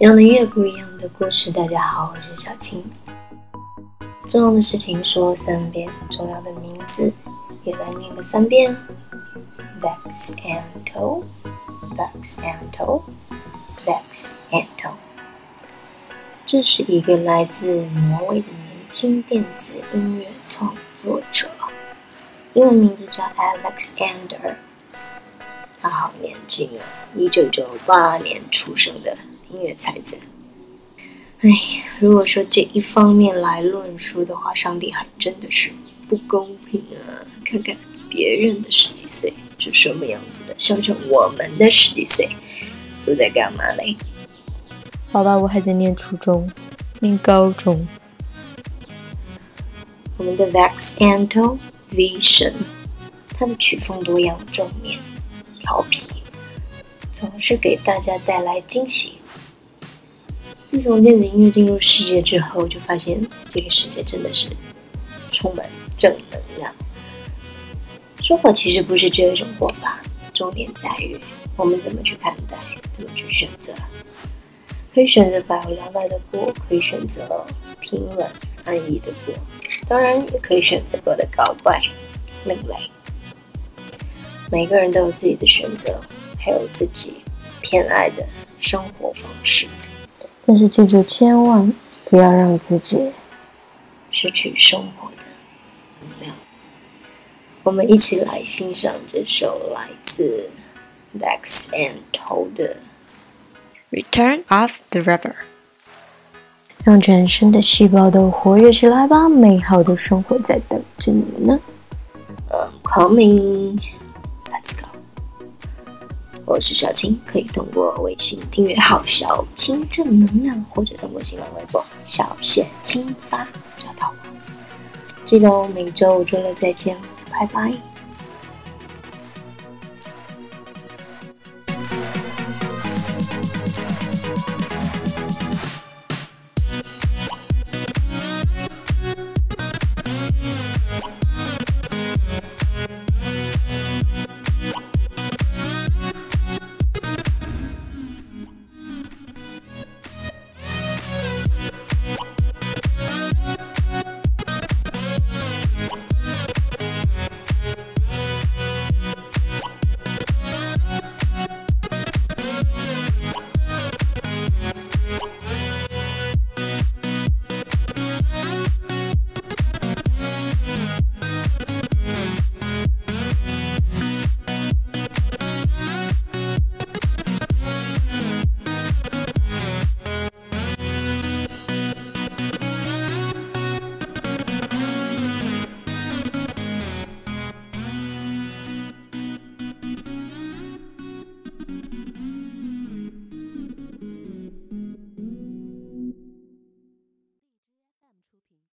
一样的音乐，不一样的故事。大家好，我是小青。重要的事情说三遍，重要的名字也来念个三遍。Vex Anto，Vex Anto，Vex Anto。这是一个来自挪威的年轻电子音乐创作者，英文名字叫 Alexander。他好年轻啊，一九九八年出生的。音乐才子，哎，如果说这一方面来论述的话，上帝还真的是不公平啊！看看别人的十几岁是什么样子的，想想我们的十几岁都在干嘛嘞？好吧，我还在念初中，念高中。我们的 Vex Anto Vision，他的曲风多样，正面调皮，总是给大家带来惊喜。自从电子音乐进入世界之后，就发现这个世界真的是充满正能量。说法其实不是只有一种过法，重点在于我们怎么去看待，怎么去选择。可以选择百无聊赖的过，可以选择平稳安逸的过，当然也可以选择过得搞怪、另类。每个人都有自己的选择，还有自己偏爱的生活方式。但是记住，千万不要让自己失去生活的能量。我们一起来欣赏这首来自 Vex and Toad 的《Return of the River》，让全身的细胞都活跃起来吧！美好的生活在等着你们呢。嗯，Coming。我是小青，可以通过微信订阅号“小青正能量”，或者通过新浪微博“小贤青发”找到我。记得每周五周六再见，拜拜。